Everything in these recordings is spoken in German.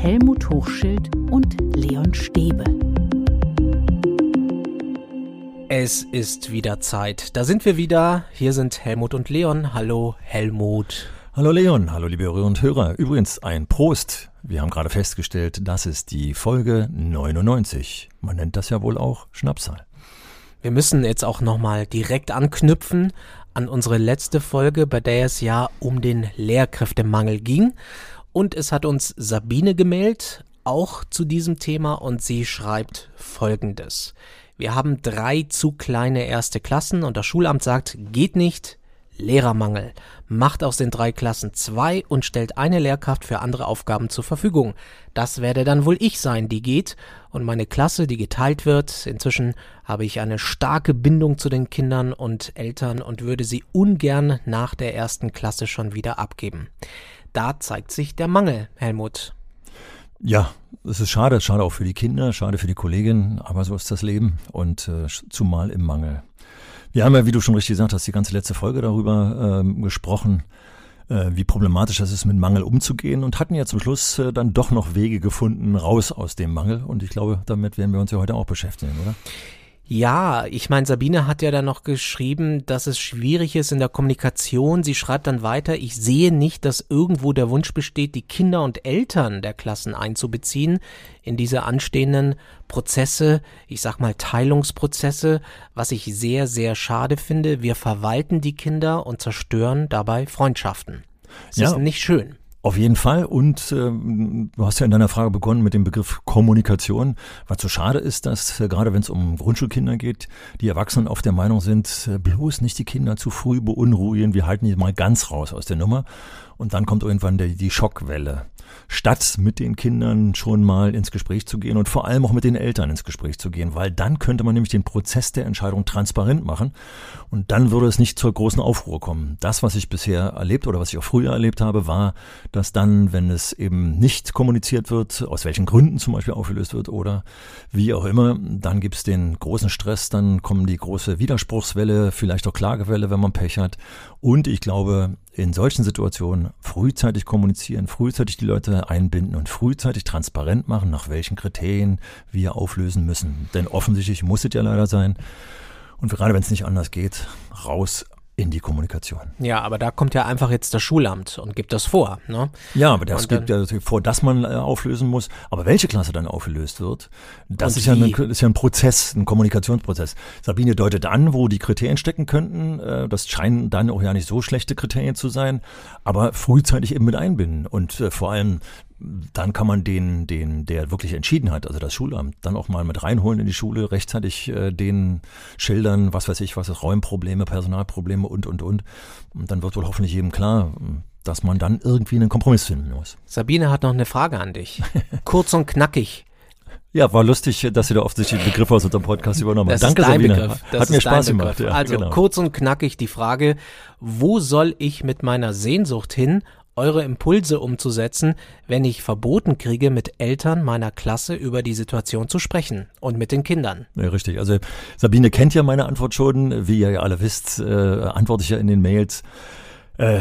Helmut Hochschild und Leon Stäbe. Es ist wieder Zeit. Da sind wir wieder. Hier sind Helmut und Leon. Hallo Helmut. Hallo Leon, hallo liebe Hörerinnen und Hörer. Übrigens ein Prost. Wir haben gerade festgestellt, das ist die Folge 99. Man nennt das ja wohl auch Schnapsal. Wir müssen jetzt auch nochmal direkt anknüpfen an unsere letzte Folge, bei der es ja um den Lehrkräftemangel ging. Und es hat uns Sabine gemeldet, auch zu diesem Thema, und sie schreibt folgendes. Wir haben drei zu kleine erste Klassen und das Schulamt sagt, geht nicht, Lehrermangel. Macht aus den drei Klassen zwei und stellt eine Lehrkraft für andere Aufgaben zur Verfügung. Das werde dann wohl ich sein, die geht. Und meine Klasse, die geteilt wird. Inzwischen habe ich eine starke Bindung zu den Kindern und Eltern und würde sie ungern nach der ersten Klasse schon wieder abgeben. Da zeigt sich der Mangel, Helmut. Ja, es ist schade, schade auch für die Kinder, schade für die Kolleginnen, aber so ist das Leben und äh, zumal im Mangel. Wir haben ja, wie du schon richtig gesagt hast, die ganze letzte Folge darüber ähm, gesprochen, äh, wie problematisch das ist, mit Mangel umzugehen und hatten ja zum Schluss äh, dann doch noch Wege gefunden, raus aus dem Mangel. Und ich glaube, damit werden wir uns ja heute auch beschäftigen, oder? Ja, ich meine, Sabine hat ja dann noch geschrieben, dass es schwierig ist in der Kommunikation. Sie schreibt dann weiter, ich sehe nicht, dass irgendwo der Wunsch besteht, die Kinder und Eltern der Klassen einzubeziehen in diese anstehenden Prozesse, ich sag mal Teilungsprozesse, was ich sehr, sehr schade finde. Wir verwalten die Kinder und zerstören dabei Freundschaften. Es ja. ist nicht schön. Auf jeden Fall. Und äh, du hast ja in deiner Frage begonnen mit dem Begriff Kommunikation. Was so schade ist, dass äh, gerade wenn es um Grundschulkinder geht, die Erwachsenen oft der Meinung sind, äh, bloß nicht die Kinder zu früh beunruhigen. Wir halten die mal ganz raus aus der Nummer. Und dann kommt irgendwann der, die Schockwelle statt mit den Kindern schon mal ins Gespräch zu gehen und vor allem auch mit den Eltern ins Gespräch zu gehen, weil dann könnte man nämlich den Prozess der Entscheidung transparent machen und dann würde es nicht zur großen Aufruhr kommen. Das, was ich bisher erlebt oder was ich auch früher erlebt habe, war, dass dann, wenn es eben nicht kommuniziert wird, aus welchen Gründen zum Beispiel aufgelöst wird oder wie auch immer, dann gibt es den großen Stress, dann kommen die große Widerspruchswelle, vielleicht auch Klagewelle, wenn man Pech hat. Und ich glaube, in solchen Situationen frühzeitig kommunizieren, frühzeitig die Leute einbinden und frühzeitig transparent machen, nach welchen Kriterien wir auflösen müssen. Denn offensichtlich muss es ja leider sein. Und gerade wenn es nicht anders geht, raus in die Kommunikation. Ja, aber da kommt ja einfach jetzt das Schulamt und gibt das vor. Ne? Ja, aber das gibt ja vor, dass man äh, auflösen muss. Aber welche Klasse dann aufgelöst wird, das ist ja, ein, ist ja, ein, Prozess, ein Kommunikationsprozess. Sabine deutet an, wo die Kriterien stecken könnten. Äh, das scheinen dann auch ja nicht so schlechte Kriterien zu sein, aber frühzeitig eben mit einbinden und äh, vor allem dann kann man den, den, der wirklich entschieden hat, also das Schulamt, dann auch mal mit reinholen in die Schule, rechtzeitig äh, den schildern, was weiß ich, was ist Räumprobleme, Personalprobleme und, und, und. Und dann wird wohl hoffentlich jedem klar, dass man dann irgendwie einen Kompromiss finden muss. Sabine hat noch eine Frage an dich. Kurz und knackig. Ja, war lustig, dass Sie da offensichtlich den Begriff aus unserem Podcast übernommen haben. Danke, Sabine. Begriff. Das Hat mir Spaß gemacht. Ja, also genau. kurz und knackig die Frage, wo soll ich mit meiner Sehnsucht hin eure Impulse umzusetzen, wenn ich verboten kriege, mit Eltern meiner Klasse über die Situation zu sprechen und mit den Kindern. Ja, richtig. Also Sabine kennt ja meine Antwort schon. Wie ihr ja alle wisst, äh, antworte ich ja in den Mails. Äh,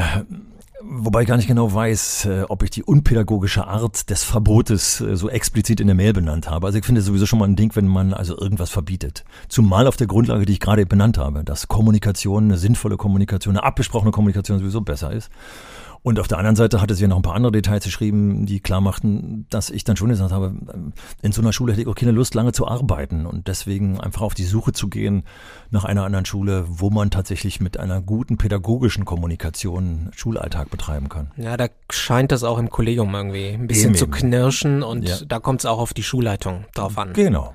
Wobei ich gar nicht genau weiß, äh, ob ich die unpädagogische Art des Verbotes äh, so explizit in der Mail benannt habe. Also ich finde sowieso schon mal ein Ding, wenn man also irgendwas verbietet. Zumal auf der Grundlage, die ich gerade benannt habe, dass Kommunikation, eine sinnvolle Kommunikation, eine abgesprochene Kommunikation sowieso besser ist. Und auf der anderen Seite hatte sie ja noch ein paar andere Details geschrieben, die klar machten, dass ich dann schon gesagt habe, in so einer Schule hätte ich auch keine Lust, lange zu arbeiten und deswegen einfach auf die Suche zu gehen nach einer anderen Schule, wo man tatsächlich mit einer guten pädagogischen Kommunikation Schulalltag betreiben kann. Ja, da scheint das auch im Kollegium irgendwie ein bisschen eben, zu knirschen und ja. da kommt es auch auf die Schulleitung drauf an. Genau.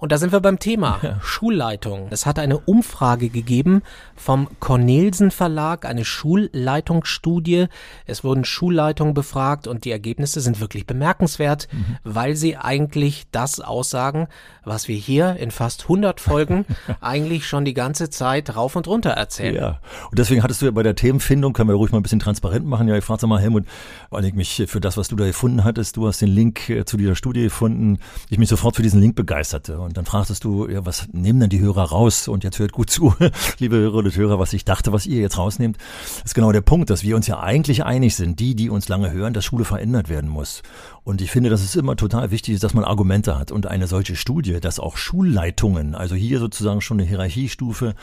Und da sind wir beim Thema ja. Schulleitung. Es hat eine Umfrage gegeben vom Cornelsen Verlag, eine Schulleitungsstudie. Es wurden Schulleitungen befragt und die Ergebnisse sind wirklich bemerkenswert, mhm. weil sie eigentlich das aussagen, was wir hier in fast 100 Folgen eigentlich schon die ganze Zeit rauf und runter erzählen. Ja, und deswegen hattest du ja bei der Themenfindung, können wir ruhig mal ein bisschen transparent machen. Ja, ich frage mal Helmut, weil ich mich für das, was du da gefunden hattest, du hast den Link äh, zu dieser Studie gefunden, ich mich sofort für diesen Link begeisterte Und dann fragtest du, ja, was nehmen denn die Hörer raus? Und jetzt hört gut zu, liebe Hörerinnen und Hörer, was ich dachte, was ihr jetzt rausnehmt. Das ist genau der Punkt, dass wir uns ja eigentlich einig sind, die, die uns lange hören, dass Schule verändert werden muss. Und ich finde, dass es immer total wichtig ist, dass man Argumente hat. Und eine solche Studie, dass auch Schulleitungen, also hier sozusagen schon eine Hierarchiestufe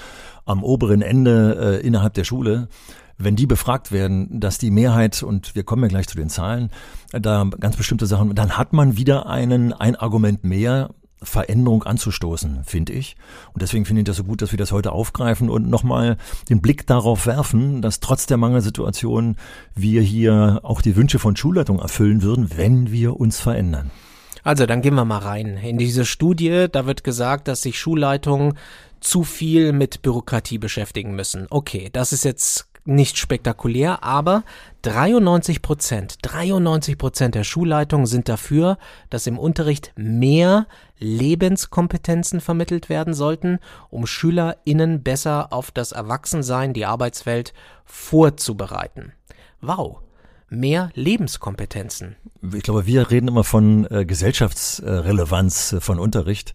am oberen Ende äh, innerhalb der Schule, wenn die befragt werden, dass die Mehrheit, und wir kommen ja gleich zu den Zahlen, da ganz bestimmte Sachen, dann hat man wieder einen, ein Argument mehr, Veränderung anzustoßen, finde ich. Und deswegen finde ich das so gut, dass wir das heute aufgreifen und nochmal den Blick darauf werfen, dass trotz der Mangelsituation wir hier auch die Wünsche von Schulleitungen erfüllen würden, wenn wir uns verändern. Also, dann gehen wir mal rein. In diese Studie, da wird gesagt, dass sich Schulleitungen zu viel mit Bürokratie beschäftigen müssen. Okay, das ist jetzt nicht spektakulär, aber 93 Prozent, 93 Prozent der Schulleitungen sind dafür, dass im Unterricht mehr Lebenskompetenzen vermittelt werden sollten, um SchülerInnen besser auf das Erwachsensein, die Arbeitswelt vorzubereiten. Wow, mehr Lebenskompetenzen. Ich glaube, wir reden immer von äh, Gesellschaftsrelevanz äh, von Unterricht.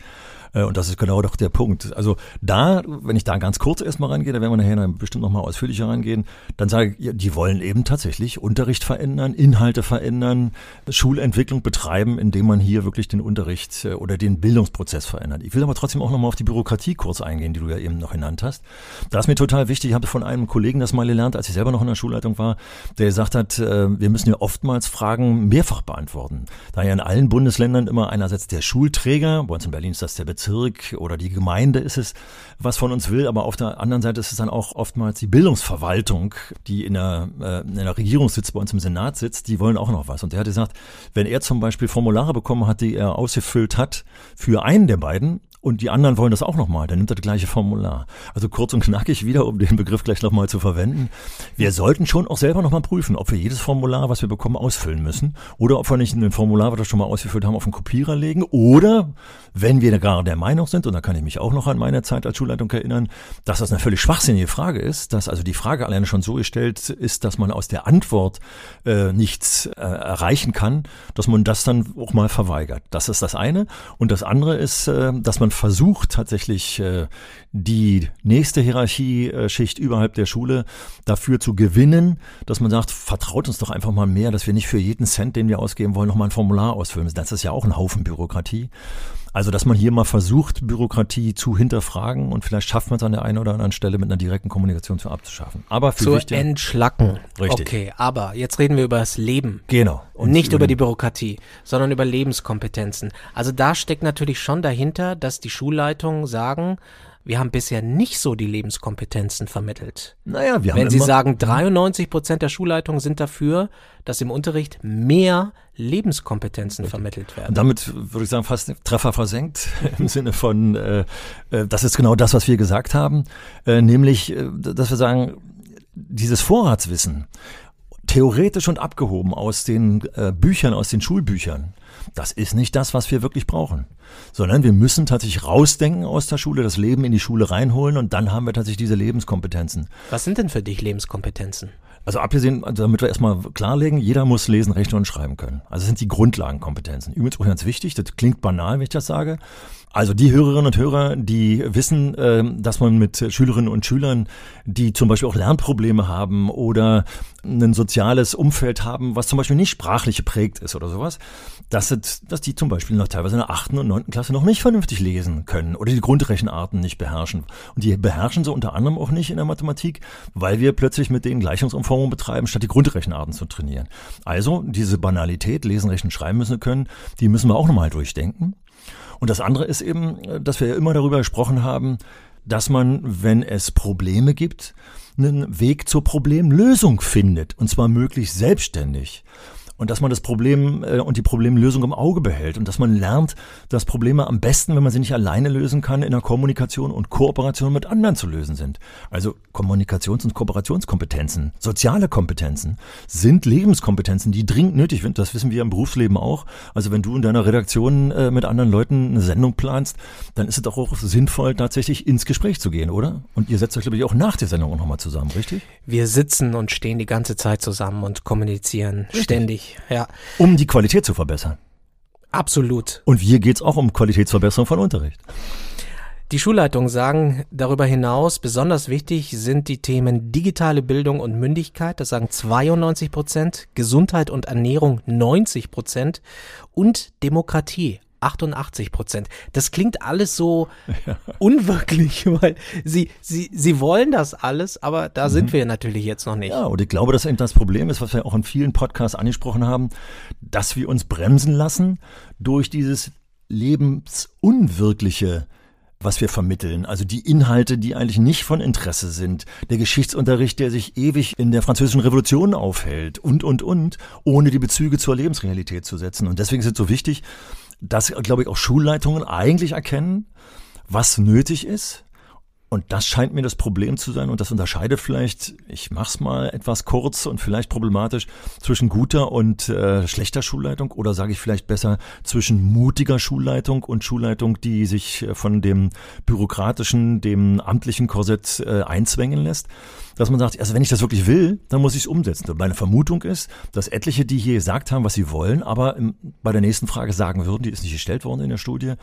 Äh, und das ist genau doch der Punkt. Also da, wenn ich da ganz kurz erstmal reingehe, da werden wir nachher bestimmt nochmal ausführlicher reingehen, dann sage ich, die wollen eben tatsächlich Unterricht verändern, Inhalte verändern, Schulentwicklung betreiben, indem man hier wirklich den Unterricht äh, oder den Bildungsprozess verändert. Ich will aber trotzdem auch nochmal auf die Bürokratie kurz eingehen, die du ja eben noch genannt hast. Da ist mir total wichtig, ich habe von einem Kollegen das mal gelernt, als ich selber noch in der Schulleitung war, der gesagt hat, äh, wir müssen ja oftmals Fragen mehrfach beantworten. Da ja in allen Bundesländern immer einerseits der Schulträger, bei uns in Berlin ist das der Bezirk, Bezirk oder die Gemeinde ist es, was von uns will, aber auf der anderen Seite ist es dann auch oftmals die Bildungsverwaltung, die in der, äh, in der Regierung sitzt, bei uns im Senat sitzt, die wollen auch noch was. Und der hat gesagt, wenn er zum Beispiel Formulare bekommen hat, die er ausgefüllt hat für einen der beiden, und die anderen wollen das auch nochmal, dann nimmt er das gleiche Formular. Also kurz und knackig wieder, um den Begriff gleich nochmal zu verwenden. Wir sollten schon auch selber nochmal prüfen, ob wir jedes Formular, was wir bekommen, ausfüllen müssen oder ob wir nicht ein Formular, was wir schon mal ausgefüllt haben, auf den Kopierer legen oder wenn wir gar der Meinung sind, und da kann ich mich auch noch an meine Zeit als Schulleitung erinnern, dass das eine völlig schwachsinnige Frage ist, dass also die Frage alleine schon so gestellt ist, dass man aus der Antwort äh, nichts äh, erreichen kann, dass man das dann auch mal verweigert. Das ist das eine. Und das andere ist, äh, dass man versucht tatsächlich äh, die nächste Hierarchieschicht überhalb der Schule dafür zu gewinnen, dass man sagt, vertraut uns doch einfach mal mehr, dass wir nicht für jeden Cent, den wir ausgeben wollen, nochmal ein Formular ausfüllen müssen. Das ist ja auch ein Haufen Bürokratie. Also, dass man hier mal versucht, Bürokratie zu hinterfragen und vielleicht schafft man es an der einen oder anderen Stelle mit einer direkten Kommunikation zu abzuschaffen. Aber für zu wichtig, entschlacken. Richtig. Okay, aber jetzt reden wir über das Leben. Genau. Und nicht über die Bürokratie, sondern über Lebenskompetenzen. Also da steckt natürlich schon dahinter, dass die Schulleitungen sagen, wir haben bisher nicht so die Lebenskompetenzen vermittelt. Naja, wir haben Wenn Sie sagen, 93 Prozent der Schulleitungen sind dafür, dass im Unterricht mehr Lebenskompetenzen vermittelt werden. Und damit würde ich sagen, fast Treffer versenkt im Sinne von, äh, äh, das ist genau das, was wir gesagt haben, äh, nämlich, äh, dass wir sagen, dieses Vorratswissen, theoretisch und abgehoben aus den äh, Büchern, aus den Schulbüchern, das ist nicht das, was wir wirklich brauchen. Sondern wir müssen tatsächlich rausdenken aus der Schule, das Leben in die Schule reinholen und dann haben wir tatsächlich diese Lebenskompetenzen. Was sind denn für dich Lebenskompetenzen? Also abgesehen, also damit wir erstmal klarlegen, jeder muss lesen, rechnen und schreiben können. Also das sind die Grundlagenkompetenzen. Übrigens auch ganz wichtig, das klingt banal, wenn ich das sage. Also die Hörerinnen und Hörer, die wissen, äh, dass man mit Schülerinnen und Schülern, die zum Beispiel auch Lernprobleme haben oder ein soziales Umfeld haben, was zum Beispiel nicht sprachlich geprägt ist oder sowas, dass, dass die zum Beispiel noch teilweise in der achten und neunten Klasse noch nicht vernünftig lesen können oder die Grundrechenarten nicht beherrschen. Und die beherrschen sie unter anderem auch nicht in der Mathematik, weil wir plötzlich mit denen Gleichungsumformungen betreiben, statt die Grundrechenarten zu trainieren. Also diese Banalität, lesen, rechnen, schreiben müssen können, die müssen wir auch nochmal durchdenken. Und das andere ist eben, dass wir ja immer darüber gesprochen haben, dass man, wenn es Probleme gibt, einen Weg zur Problemlösung findet. Und zwar möglichst selbstständig und dass man das Problem äh, und die Problemlösung im Auge behält und dass man lernt, dass Probleme am besten, wenn man sie nicht alleine lösen kann, in der Kommunikation und Kooperation mit anderen zu lösen sind. Also Kommunikations- und Kooperationskompetenzen, soziale Kompetenzen sind Lebenskompetenzen, die dringend nötig sind. Das wissen wir im Berufsleben auch. Also wenn du in deiner Redaktion äh, mit anderen Leuten eine Sendung planst, dann ist es doch auch sinnvoll, tatsächlich ins Gespräch zu gehen, oder? Und ihr setzt euch, glaube ich, auch nach der Sendung nochmal zusammen, richtig? Wir sitzen und stehen die ganze Zeit zusammen und kommunizieren richtig. ständig ja. Um die Qualität zu verbessern. Absolut. Und hier geht es auch um Qualitätsverbesserung von Unterricht. Die Schulleitungen sagen darüber hinaus, besonders wichtig sind die Themen digitale Bildung und Mündigkeit, das sagen 92 Prozent, Gesundheit und Ernährung 90 Prozent und Demokratie 88 Prozent. Das klingt alles so ja. unwirklich, weil sie, sie, sie wollen das alles, aber da mhm. sind wir natürlich jetzt noch nicht. Ja, und ich glaube, dass eben das Problem ist, was wir auch in vielen Podcasts angesprochen haben, dass wir uns bremsen lassen durch dieses lebensunwirkliche was wir vermitteln. Also die Inhalte, die eigentlich nicht von Interesse sind. Der Geschichtsunterricht, der sich ewig in der französischen Revolution aufhält und, und, und, ohne die Bezüge zur Lebensrealität zu setzen. Und deswegen ist es so wichtig, dass, glaube ich, auch Schulleitungen eigentlich erkennen, was nötig ist. Und das scheint mir das Problem zu sein. Und das unterscheidet vielleicht, ich mach's mal etwas kurz und vielleicht problematisch, zwischen guter und äh, schlechter Schulleitung oder sage ich vielleicht besser zwischen mutiger Schulleitung und Schulleitung, die sich äh, von dem bürokratischen, dem amtlichen Korsett äh, einzwängen lässt dass man sagt, also wenn ich das wirklich will, dann muss ich es umsetzen. Meine Vermutung ist, dass etliche, die hier gesagt haben, was sie wollen, aber bei der nächsten Frage sagen würden, die ist nicht gestellt worden in der Studie,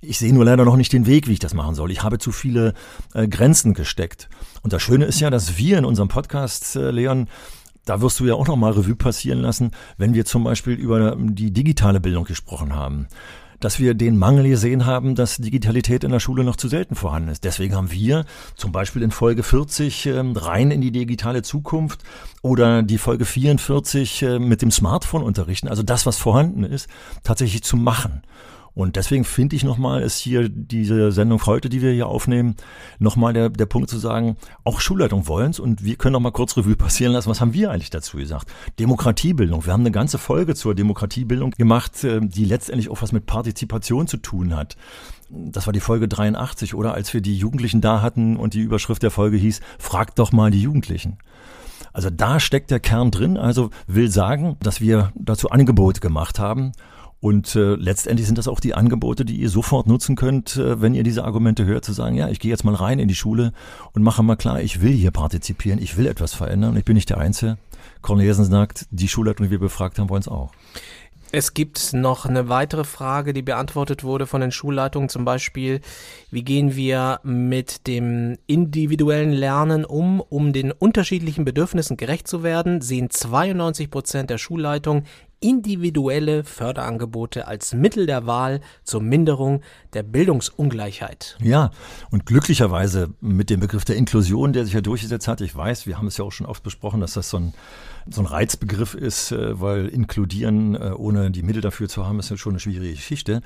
ich sehe nur leider noch nicht den Weg, wie ich das machen soll. Ich habe zu viele äh, Grenzen gesteckt. Und das Schöne ist ja, dass wir in unserem Podcast, äh, Leon, da wirst du ja auch noch mal Revue passieren lassen, wenn wir zum Beispiel über die digitale Bildung gesprochen haben dass wir den Mangel gesehen haben, dass Digitalität in der Schule noch zu selten vorhanden ist. Deswegen haben wir zum Beispiel in Folge 40 äh, rein in die digitale Zukunft oder die Folge 44 äh, mit dem Smartphone unterrichten, also das, was vorhanden ist, tatsächlich zu machen. Und deswegen finde ich nochmal, ist hier diese Sendung heute, die wir hier aufnehmen, nochmal der, der Punkt zu sagen, auch Schulleitung wollen's und wir können nochmal kurz Revue passieren lassen, was haben wir eigentlich dazu gesagt? Demokratiebildung. Wir haben eine ganze Folge zur Demokratiebildung gemacht, äh, die letztendlich auch was mit Partizipation zu tun hat das war die Folge 83, oder als wir die Jugendlichen da hatten und die Überschrift der Folge hieß, fragt doch mal die Jugendlichen. Also da steckt der Kern drin, also will sagen, dass wir dazu Angebote gemacht haben und äh, letztendlich sind das auch die Angebote, die ihr sofort nutzen könnt, äh, wenn ihr diese Argumente hört, zu sagen, ja, ich gehe jetzt mal rein in die Schule und mache mal klar, ich will hier partizipieren, ich will etwas verändern. Ich bin nicht der Einzige. Cornelissen sagt, die Schulleitung, die wir befragt haben, wollen es auch. Es gibt noch eine weitere Frage, die beantwortet wurde von den Schulleitungen, zum Beispiel, wie gehen wir mit dem individuellen Lernen um, um den unterschiedlichen Bedürfnissen gerecht zu werden, sehen 92 Prozent der Schulleitungen individuelle Förderangebote als Mittel der Wahl zur Minderung der Bildungsungleichheit. Ja, und glücklicherweise mit dem Begriff der Inklusion, der sich ja durchgesetzt hat, ich weiß, wir haben es ja auch schon oft besprochen, dass das so ein so ein Reizbegriff ist, äh, weil inkludieren, äh, ohne die Mittel dafür zu haben, ist ja schon eine schwierige Geschichte.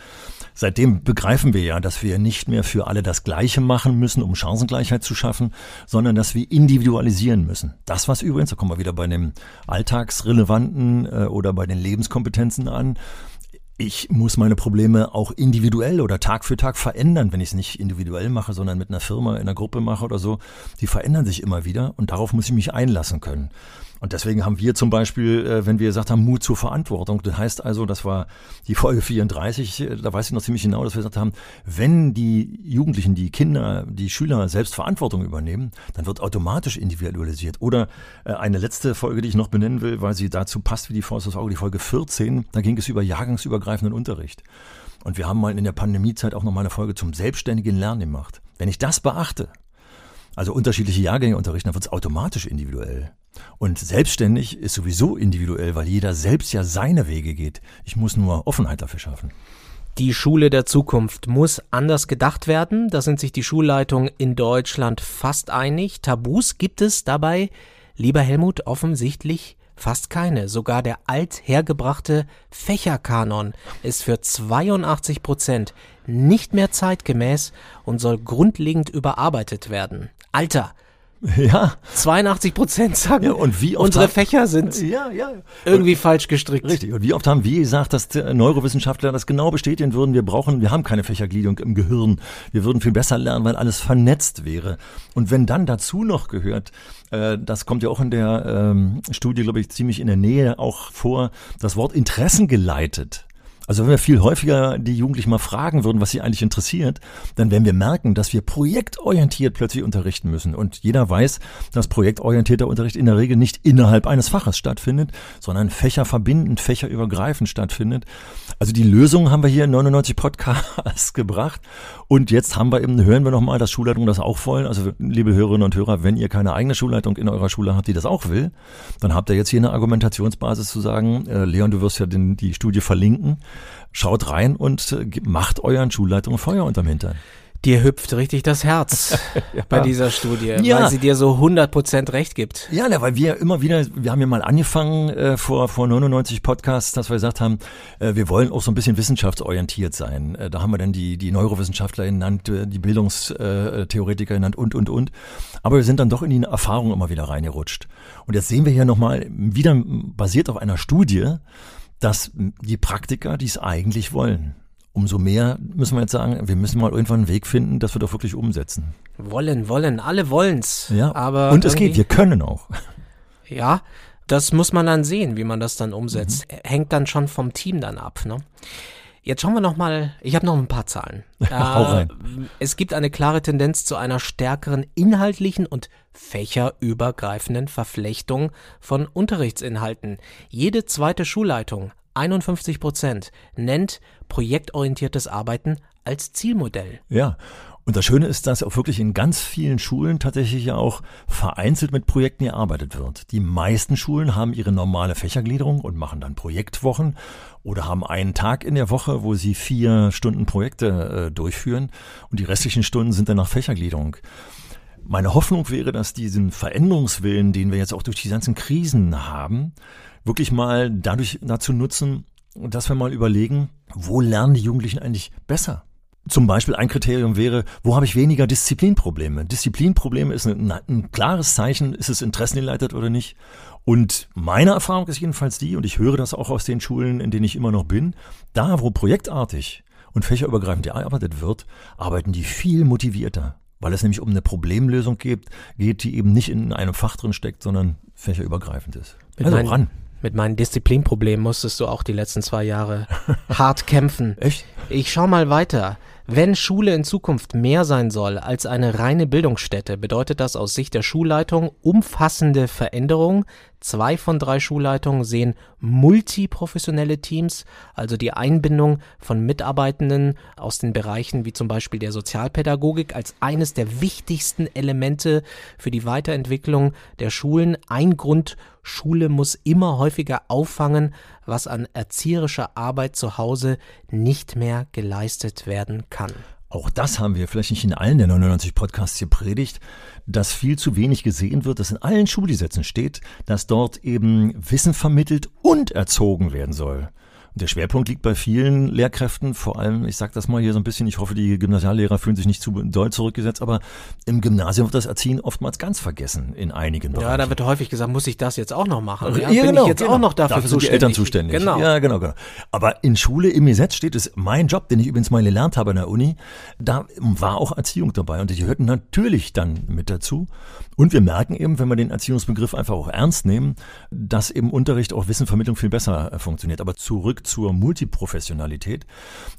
Seitdem begreifen wir ja, dass wir nicht mehr für alle das Gleiche machen müssen, um Chancengleichheit zu schaffen, sondern dass wir individualisieren müssen. Das, was übrigens, da kommen wir wieder bei dem Alltagsrelevanten äh, oder bei den Lebenskompetenzen an, ich muss meine Probleme auch individuell oder Tag für Tag verändern, wenn ich es nicht individuell mache, sondern mit einer Firma, in einer Gruppe mache oder so. Die verändern sich immer wieder und darauf muss ich mich einlassen können. Und deswegen haben wir zum Beispiel, äh, wenn wir gesagt haben, Mut zur Verantwortung, das heißt also, das war die Folge 34, äh, da weiß ich noch ziemlich genau, dass wir gesagt haben, wenn die Jugendlichen, die Kinder, die Schüler selbst Verantwortung übernehmen, dann wird automatisch individualisiert. Oder äh, eine letzte Folge, die ich noch benennen will, weil sie dazu passt wie die Faust aufs Auge, die Folge 14, da ging es über jahrgangsübergreifenden Unterricht. Und wir haben mal in der Pandemiezeit auch noch mal eine Folge zum selbstständigen Lernen gemacht. Wenn ich das beachte, also unterschiedliche Jahrgänge unterrichten, dann wird es automatisch individuell. Und selbstständig ist sowieso individuell, weil jeder selbst ja seine Wege geht. Ich muss nur Offenheit dafür schaffen. Die Schule der Zukunft muss anders gedacht werden. Da sind sich die Schulleitungen in Deutschland fast einig. Tabus gibt es dabei, lieber Helmut, offensichtlich fast keine. Sogar der althergebrachte Fächerkanon ist für 82 Prozent nicht mehr zeitgemäß und soll grundlegend überarbeitet werden. Alter, ja. 82 Prozent sagen, ja, und wie unsere haben, Fächer sind ja, ja. irgendwie und, falsch gestrickt. Richtig. Und wie oft haben wir gesagt, dass Neurowissenschaftler das genau bestätigen würden, wir brauchen, wir haben keine Fächergliederung im Gehirn. Wir würden viel besser lernen, weil alles vernetzt wäre. Und wenn dann dazu noch gehört, äh, das kommt ja auch in der ähm, Studie, glaube ich, ziemlich in der Nähe auch vor, das Wort Interessen geleitet. Also wenn wir viel häufiger die Jugendlichen mal fragen würden, was sie eigentlich interessiert, dann werden wir merken, dass wir projektorientiert plötzlich unterrichten müssen. Und jeder weiß, dass projektorientierter Unterricht in der Regel nicht innerhalb eines Faches stattfindet, sondern fächerverbindend, fächerübergreifend stattfindet. Also die Lösung haben wir hier in 99 Podcasts gebracht. Und jetzt haben wir eben, hören wir nochmal, dass Schulleitungen das auch wollen. Also liebe Hörerinnen und Hörer, wenn ihr keine eigene Schulleitung in eurer Schule habt, die das auch will, dann habt ihr jetzt hier eine Argumentationsbasis zu sagen, äh, Leon, du wirst ja den, die Studie verlinken. Schaut rein und äh, macht euren Schulleitungen Feuer unterm Hintern. Dir hüpft richtig das Herz ja. bei dieser Studie, ja. weil sie dir so 100% recht gibt. Ja, weil wir immer wieder, wir haben ja mal angefangen äh, vor, vor 99 Podcasts, dass wir gesagt haben, äh, wir wollen auch so ein bisschen wissenschaftsorientiert sein. Äh, da haben wir dann die, die Neurowissenschaftler genannt, äh, die Bildungstheoretiker genannt und, und, und. Aber wir sind dann doch in die Erfahrung immer wieder reingerutscht. Und jetzt sehen wir hier nochmal, wieder basiert auf einer Studie, dass die Praktiker dies eigentlich wollen umso mehr müssen wir jetzt sagen, wir müssen mal irgendwann einen Weg finden, dass wir doch wirklich umsetzen. Wollen, wollen, alle wollen's. Ja, aber und es geht, wir können auch. Ja, das muss man dann sehen, wie man das dann umsetzt. Mhm. Hängt dann schon vom Team dann ab. Ne? Jetzt schauen wir noch mal, ich habe noch ein paar Zahlen. Äh, es gibt eine klare Tendenz zu einer stärkeren inhaltlichen und fächerübergreifenden Verflechtung von Unterrichtsinhalten. Jede zweite Schulleitung 51 Prozent nennt projektorientiertes Arbeiten als Zielmodell. Ja. Und das Schöne ist, dass auch wirklich in ganz vielen Schulen tatsächlich ja auch vereinzelt mit Projekten gearbeitet wird. Die meisten Schulen haben ihre normale Fächergliederung und machen dann Projektwochen oder haben einen Tag in der Woche, wo sie vier Stunden Projekte äh, durchführen und die restlichen Stunden sind dann nach Fächergliederung. Meine Hoffnung wäre, dass diesen Veränderungswillen, den wir jetzt auch durch die ganzen Krisen haben, wirklich mal dadurch dazu nutzen, dass wir mal überlegen, wo lernen die Jugendlichen eigentlich besser? Zum Beispiel ein Kriterium wäre, wo habe ich weniger Disziplinprobleme? Disziplinprobleme ist ein, ein klares Zeichen, ist es interessengeleitet oder nicht. Und meine Erfahrung ist jedenfalls die, und ich höre das auch aus den Schulen, in denen ich immer noch bin, da wo projektartig und fächerübergreifend gearbeitet wird, arbeiten die viel motivierter, weil es nämlich um eine Problemlösung geht, geht die eben nicht in einem Fach drin steckt, sondern fächerübergreifend ist. Mit also meinen, ran. Mit meinen Disziplinproblemen musstest du auch die letzten zwei Jahre hart kämpfen. Echt? Ich schau mal weiter. Wenn Schule in Zukunft mehr sein soll als eine reine Bildungsstätte, bedeutet das aus Sicht der Schulleitung umfassende Veränderung. Zwei von drei Schulleitungen sehen multiprofessionelle Teams, also die Einbindung von Mitarbeitenden aus den Bereichen wie zum Beispiel der Sozialpädagogik als eines der wichtigsten Elemente für die Weiterentwicklung der Schulen. Ein Grund, Schule muss immer häufiger auffangen, was an erzieherischer Arbeit zu Hause nicht mehr geleistet werden kann. Auch das haben wir vielleicht nicht in allen der 99 Podcasts gepredigt, dass viel zu wenig gesehen wird, dass in allen Schulgesetzen steht, dass dort eben Wissen vermittelt und erzogen werden soll. Der Schwerpunkt liegt bei vielen Lehrkräften, vor allem, ich sage das mal hier so ein bisschen, ich hoffe, die Gymnasiallehrer fühlen sich nicht zu doll zurückgesetzt, aber im Gymnasium wird das Erziehen oftmals ganz vergessen in einigen Bereichen. Ja, da wird häufig gesagt, muss ich das jetzt auch noch machen? Ja, ja bin genau, ich jetzt genau. auch noch dafür, dafür sind die Eltern zuständig. Genau. Ja, genau, genau. Aber in Schule, im Gesetz steht es, mein Job, den ich übrigens mal gelernt habe an der Uni, da war auch Erziehung dabei und die gehörten natürlich dann mit dazu. Und wir merken eben, wenn wir den Erziehungsbegriff einfach auch ernst nehmen, dass eben Unterricht, auch Wissenvermittlung viel besser äh, funktioniert. Aber zurück zur Multiprofessionalität.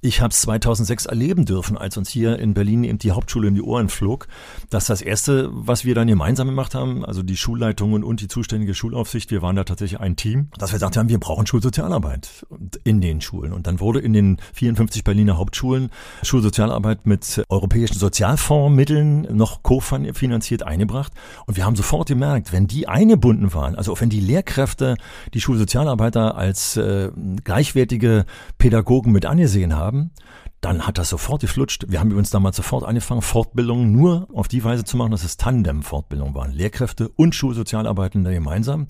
Ich habe es 2006 erleben dürfen, als uns hier in Berlin eben die Hauptschule in die Ohren flog, dass das Erste, was wir dann gemeinsam gemacht haben, also die Schulleitungen und die zuständige Schulaufsicht, wir waren da tatsächlich ein Team, dass wir gesagt haben, wir brauchen Schulsozialarbeit in den Schulen. Und dann wurde in den 54 Berliner Hauptschulen Schulsozialarbeit mit europäischen Sozialfondsmitteln noch kofinanziert eingebracht. Und wir haben sofort gemerkt, wenn die eingebunden waren, also auch wenn die Lehrkräfte die Schulsozialarbeiter als äh, gleichwertige Pädagogen mit angesehen haben, dann hat das sofort geflutscht. Wir haben übrigens damals sofort angefangen, Fortbildungen nur auf die Weise zu machen, dass es Tandem-Fortbildungen waren. Lehrkräfte und Schulsozialarbeitende gemeinsam,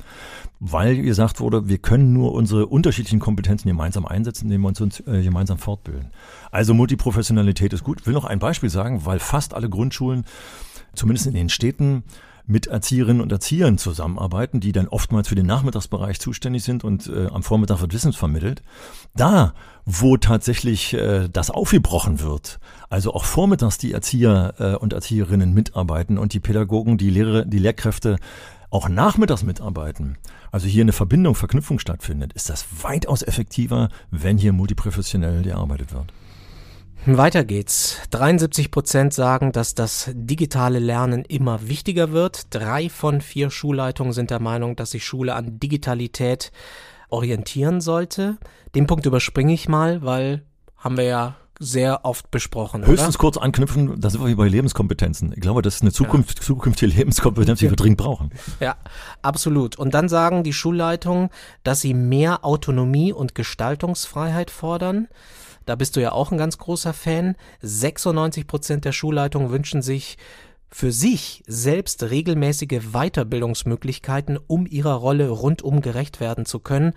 weil gesagt wurde, wir können nur unsere unterschiedlichen Kompetenzen gemeinsam einsetzen, indem wir uns äh, gemeinsam fortbilden. Also Multiprofessionalität ist gut. Ich will noch ein Beispiel sagen, weil fast alle Grundschulen, zumindest in den Städten, mit Erzieherinnen und Erziehern zusammenarbeiten, die dann oftmals für den Nachmittagsbereich zuständig sind und äh, am Vormittag wird Wissen vermittelt. Da, wo tatsächlich äh, das aufgebrochen wird, also auch vormittags die Erzieher äh, und Erzieherinnen mitarbeiten und die Pädagogen, die Lehrer, die Lehrkräfte auch nachmittags mitarbeiten, also hier eine Verbindung, Verknüpfung stattfindet, ist das weitaus effektiver, wenn hier multiprofessionell gearbeitet wird. Weiter geht's. 73 Prozent sagen, dass das digitale Lernen immer wichtiger wird. Drei von vier Schulleitungen sind der Meinung, dass sich Schule an Digitalität orientieren sollte. Den Punkt überspringe ich mal, weil haben wir ja sehr oft besprochen. Höchstens oder? kurz anknüpfen, da sind wir wie bei Lebenskompetenzen. Ich glaube, das ist eine Zukunft, ja. zukünftige Lebenskompetenz, die wir dringend brauchen. Ja, absolut. Und dann sagen die Schulleitungen, dass sie mehr Autonomie und Gestaltungsfreiheit fordern. Da bist du ja auch ein ganz großer Fan. 96 Prozent der Schulleitungen wünschen sich für sich selbst regelmäßige Weiterbildungsmöglichkeiten, um ihrer Rolle rundum gerecht werden zu können.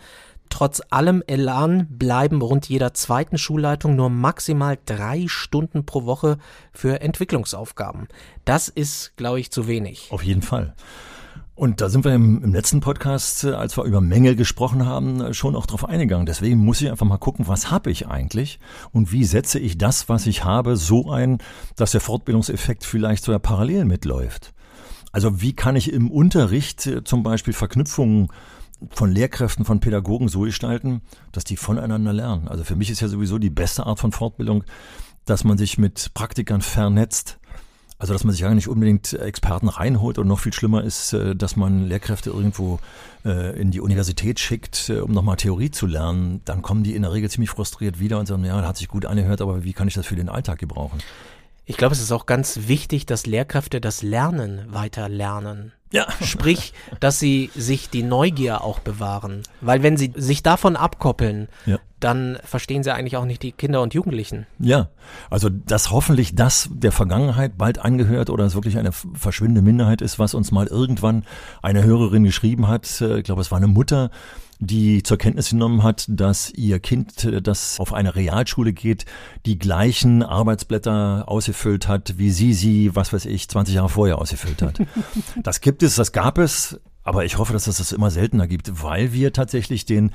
Trotz allem Elan bleiben rund jeder zweiten Schulleitung nur maximal drei Stunden pro Woche für Entwicklungsaufgaben. Das ist, glaube ich, zu wenig. Auf jeden Fall. Und da sind wir im, im letzten Podcast, äh, als wir über Mängel gesprochen haben, äh, schon auch drauf eingegangen. Deswegen muss ich einfach mal gucken, was habe ich eigentlich und wie setze ich das, was ich habe, so ein, dass der Fortbildungseffekt vielleicht sogar parallel mitläuft. Also wie kann ich im Unterricht äh, zum Beispiel Verknüpfungen von Lehrkräften, von Pädagogen so gestalten, dass die voneinander lernen. Also für mich ist ja sowieso die beste Art von Fortbildung, dass man sich mit Praktikern vernetzt. Also dass man sich ja nicht unbedingt Experten reinholt und noch viel schlimmer ist, äh, dass man Lehrkräfte irgendwo äh, in die Universität schickt, äh, um nochmal Theorie zu lernen. Dann kommen die in der Regel ziemlich frustriert wieder und sagen, ja, hat sich gut angehört, aber wie kann ich das für den Alltag gebrauchen? Ich glaube, es ist auch ganz wichtig, dass Lehrkräfte das Lernen weiter lernen. Ja. Sprich, dass sie sich die Neugier auch bewahren. Weil wenn sie sich davon abkoppeln, ja. Dann verstehen sie eigentlich auch nicht die Kinder und Jugendlichen. Ja, also dass hoffentlich das der Vergangenheit bald angehört oder es wirklich eine verschwindende Minderheit ist, was uns mal irgendwann eine Hörerin geschrieben hat. Äh, ich glaube, es war eine Mutter, die zur Kenntnis genommen hat, dass ihr Kind, äh, das auf eine Realschule geht, die gleichen Arbeitsblätter ausgefüllt hat, wie sie sie, was weiß ich, 20 Jahre vorher ausgefüllt hat. das gibt es, das gab es, aber ich hoffe, dass es das immer seltener gibt, weil wir tatsächlich den,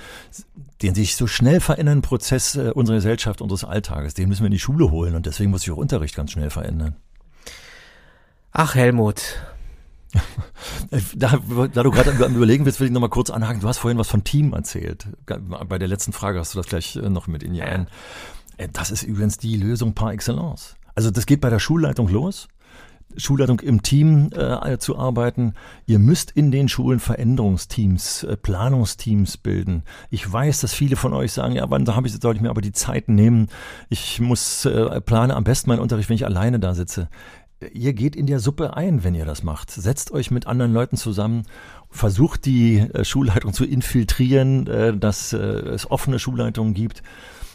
den sich so schnell verändernden Prozess äh, unserer Gesellschaft, unseres Alltages, den müssen wir in die Schule holen und deswegen muss sich auch Unterricht ganz schnell verändern. Ach, Helmut, da, da du gerade am Überlegen bist, will ich nochmal kurz anhaken. Du hast vorhin was von Team erzählt. Bei der letzten Frage hast du das gleich äh, noch mit in die ein. Äh, das ist übrigens die Lösung par excellence. Also das geht bei der Schulleitung los. Schulleitung im Team äh, zu arbeiten. Ihr müsst in den Schulen Veränderungsteams, äh, Planungsteams bilden. Ich weiß, dass viele von euch sagen, ja, wann habe ich, soll ich mir aber die Zeit nehmen. Ich muss äh, plane am besten meinen Unterricht, wenn ich alleine da sitze ihr geht in der Suppe ein, wenn ihr das macht. Setzt euch mit anderen Leuten zusammen, versucht die äh, Schulleitung zu infiltrieren, äh, dass äh, es offene Schulleitungen gibt.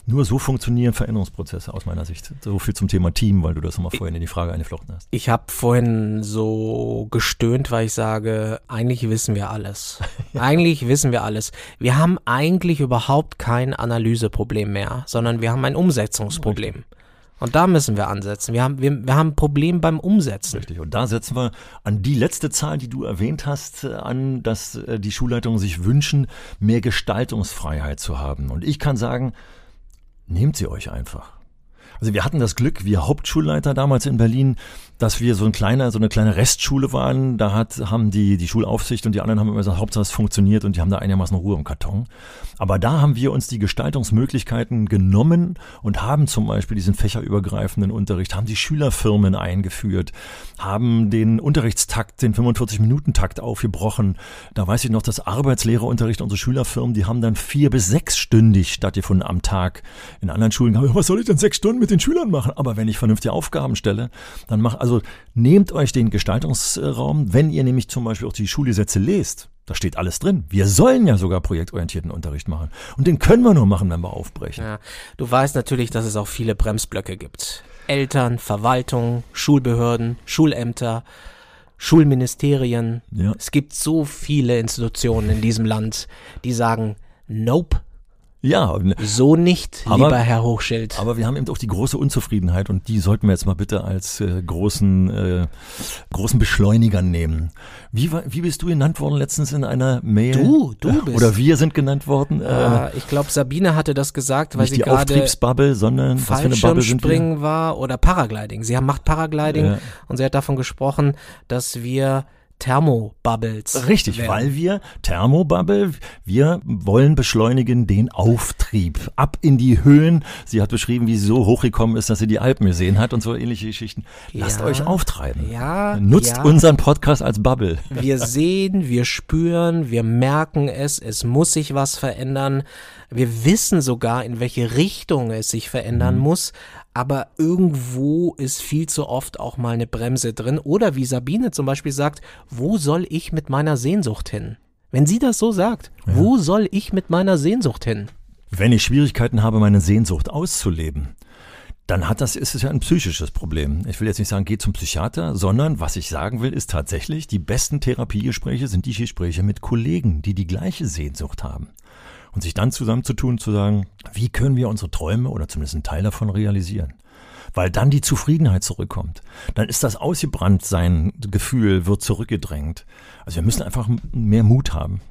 Nur so funktionieren Veränderungsprozesse aus meiner Sicht. So viel zum Thema Team, weil du das nochmal vorhin in die Frage eingeflochten hast. Ich habe vorhin so gestöhnt, weil ich sage, eigentlich wissen wir alles. eigentlich wissen wir alles. Wir haben eigentlich überhaupt kein Analyseproblem mehr, sondern wir haben ein Umsetzungsproblem. Richtig. Und da müssen wir ansetzen. Wir haben, wir, wir haben ein Problem beim Umsetzen. Richtig. Und da setzen wir an die letzte Zahl, die du erwähnt hast, äh, an, dass äh, die Schulleitungen sich wünschen, mehr Gestaltungsfreiheit zu haben. Und ich kann sagen, nehmt sie euch einfach. Also wir hatten das Glück, wir Hauptschulleiter damals in Berlin, dass wir so ein kleiner, so eine kleine Restschule waren. Da hat, haben die, die Schulaufsicht und die anderen haben immer gesagt, Hauptsache es funktioniert und die haben da einigermaßen Ruhe im Karton. Aber da haben wir uns die Gestaltungsmöglichkeiten genommen und haben zum Beispiel diesen fächerübergreifenden Unterricht, haben die Schülerfirmen eingeführt, haben den Unterrichtstakt, den 45-Minuten-Takt aufgebrochen. Da weiß ich noch, dass Arbeitslehrerunterricht, unsere Schülerfirmen, die haben dann vier- bis sechsstündig stattgefunden am Tag. In anderen Schulen, was soll ich denn sechs Stunden mit den Schülern machen? Aber wenn ich vernünftige Aufgaben stelle, dann mach, also nehmt euch den Gestaltungsraum, wenn ihr nämlich zum Beispiel auch die Schulgesetze lest. Da steht alles drin. Wir sollen ja sogar projektorientierten Unterricht machen. Und den können wir nur machen, wenn wir aufbrechen. Ja, du weißt natürlich, dass es auch viele Bremsblöcke gibt. Eltern, Verwaltung, Schulbehörden, Schulämter, Schulministerien. Ja. Es gibt so viele Institutionen in diesem Land, die sagen, nope, ja. So nicht, aber, lieber Herr Hochschild. Aber wir haben eben auch die große Unzufriedenheit und die sollten wir jetzt mal bitte als äh, großen, äh, großen Beschleuniger nehmen. Wie, wie bist du genannt worden letztens in einer Mail? Du, du bist. Oder wir sind genannt worden? Äh, äh ich glaube, Sabine hatte das gesagt, weil nicht sie die Auftriebsbubble, sondern was für eine Bubble sind wir? war oder Paragliding. Sie haben macht Paragliding ja. und sie hat davon gesprochen, dass wir Thermobubbles. Richtig, werden. weil wir Thermobubble, wir wollen beschleunigen den Auftrieb ab in die Höhen. Sie hat beschrieben, wie sie so hochgekommen ist, dass sie die Alpen gesehen hat und so ähnliche Geschichten. Lasst Ja, euch auftreiben. ja, Nutzt ja. unseren Podcast als Bubble. Wir sehen, wir spüren, wir merken es, es muss sich was verändern. Wir wissen sogar, in welche Richtung es sich verändern muss, aber irgendwo ist viel zu oft auch mal eine Bremse drin. Oder wie Sabine zum Beispiel sagt, wo soll ich mit meiner Sehnsucht hin? Wenn sie das so sagt, wo soll ich mit meiner Sehnsucht hin? Wenn ich Schwierigkeiten habe, meine Sehnsucht auszuleben, dann hat das, ist es ja ein psychisches Problem. Ich will jetzt nicht sagen, geh zum Psychiater, sondern was ich sagen will, ist tatsächlich, die besten Therapiegespräche sind die Gespräche mit Kollegen, die die gleiche Sehnsucht haben. Und sich dann zusammenzutun, zu sagen, wie können wir unsere Träume oder zumindest einen Teil davon realisieren? Weil dann die Zufriedenheit zurückkommt. Dann ist das ausgebrannt, sein Gefühl wird zurückgedrängt. Also wir müssen einfach mehr Mut haben.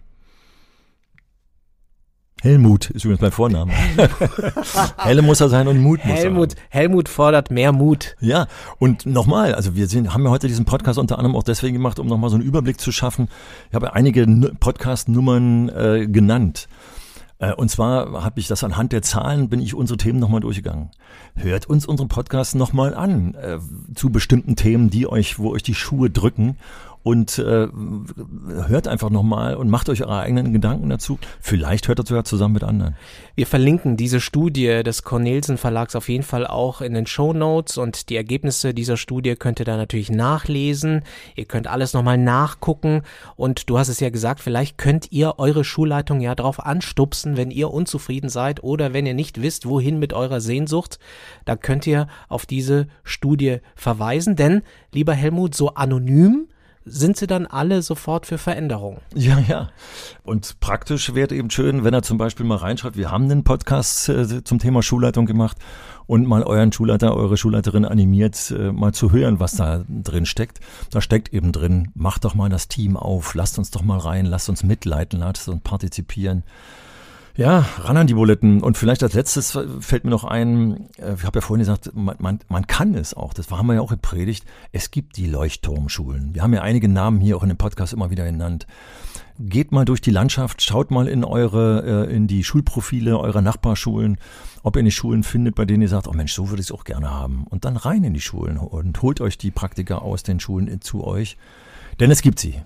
Helmut ist übrigens mein Vorname. Helle muss er sein und Mut muss er Helmut, haben. Helmut fordert mehr Mut. Ja, und nochmal, also wir sind, haben ja heute diesen Podcast unter anderem auch deswegen gemacht, um nochmal so einen Überblick zu schaffen. Ich habe einige Podcast-Nummern äh, genannt. Äh, Und zwar habe ich das anhand der Zahlen, bin ich unsere Themen nochmal durchgegangen. Hört uns unseren Podcast nochmal an äh, zu bestimmten Themen, die euch, wo euch die Schuhe drücken. Und äh, hört einfach nochmal und macht euch eure eigenen Gedanken dazu. Vielleicht hört ihr sogar zusammen mit anderen. Wir verlinken diese Studie des Cornelsen Verlags auf jeden Fall auch in den Show Notes und die Ergebnisse dieser Studie könnt ihr da natürlich nachlesen. Ihr könnt alles nochmal nachgucken und du hast es ja gesagt, vielleicht könnt ihr eure Schulleitung ja drauf anstupsen, wenn ihr unzufrieden seid oder wenn ihr nicht wisst, wohin mit eurer Sehnsucht, da könnt ihr auf diese Studie verweisen, denn, lieber Helmut, so anonym sind sie dann alle sofort für Veränderung. Ja, ja. Und praktisch wäre eben schön, wenn er zum Beispiel mal reinschreibt, wir haben einen Podcast äh, zum Thema Schulleitung gemacht und mal euren Schulleiter, eure Schulleiterin animiert, äh, mal zu hören, was da drin steckt. Da steckt eben drin, macht doch mal das Team auf, lasst uns doch mal rein, lasst uns mitleiten, lasst uns partizipieren. Ja, ran an die Buletten. Und vielleicht als letztes fällt mir noch ein, äh, ich habe ja vorhin gesagt, man, man, man kann es auch, das haben wir ja auch gepredigt, es gibt die Leuchtturmschulen. Wir haben ja einige Namen hier auch in dem Podcast immer wieder genannt. Geht mal durch die Landschaft, schaut mal in eure, äh, in die Schulprofile eurer Nachbarschulen, ob ihr die Schulen findet, bei denen ihr sagt, oh Mensch, so würde ich es auch gerne haben. Und dann rein in die Schulen und holt euch die Praktiker aus den Schulen zu euch. Denn es gibt sie.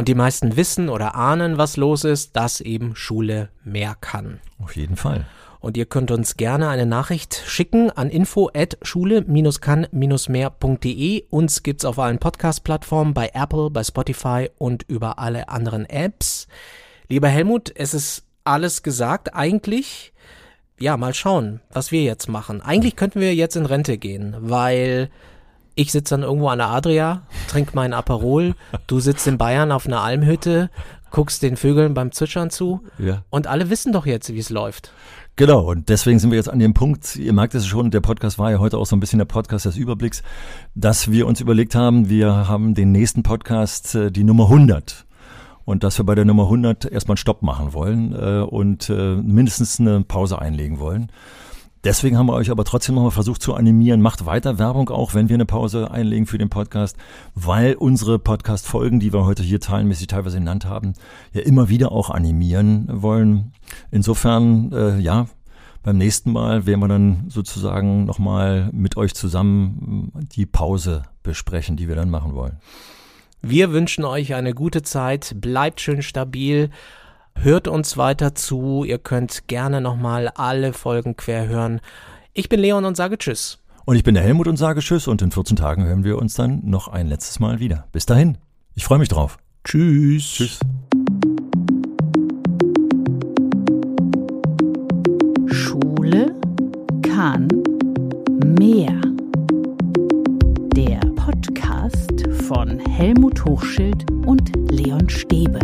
Und die meisten wissen oder ahnen, was los ist, dass eben Schule mehr kann. Auf jeden Fall. Und ihr könnt uns gerne eine Nachricht schicken an info@schule-kann-mehr.de. Uns gibt's auf allen Podcast-Plattformen, bei Apple, bei Spotify und über alle anderen Apps. Lieber Helmut, es ist alles gesagt. Eigentlich, ja, mal schauen, was wir jetzt machen. Eigentlich könnten wir jetzt in Rente gehen, weil ich sitze dann irgendwo an der Adria, trink meinen Aperol, du sitzt in Bayern auf einer Almhütte, guckst den Vögeln beim Zwitschern zu Ja. und alle wissen doch jetzt, wie es läuft. Genau, und deswegen sind wir jetzt an dem Punkt, ihr merkt es schon, der Podcast war ja heute auch so ein bisschen der Podcast des Überblicks, dass wir uns überlegt haben, wir haben den nächsten Podcast, äh, die Nummer 100. Und dass wir bei der Nummer 100 erstmal einen Stopp machen wollen äh, und äh, mindestens eine Pause einlegen wollen. Deswegen haben wir euch aber trotzdem nochmal versucht zu animieren, macht weiter Werbung auch, wenn wir eine Pause einlegen für den Podcast, weil unsere Podcast-Folgen, die wir heute hier teilenmäßig teilweise genannt haben, ja immer wieder auch animieren wollen. Insofern, äh, ja, beim nächsten Mal werden wir dann sozusagen nochmal mit euch zusammen die Pause besprechen, die wir dann machen wollen. Wir wünschen euch eine gute Zeit, bleibt schön stabil, hört uns weiter zu, ihr könnt gerne nochmal alle Folgen quer hören. Ich bin Leon und sage Tschüss. Und ich bin der Helmut und sage Tschüss und in 14 Tagen hören wir uns dann noch ein letztes Mal wieder. Bis dahin. Ich freue mich drauf. Tschüss. Tschüss. Schule kann mehr. Der Podcast von Helmut Hochschild und Leon Stäbe.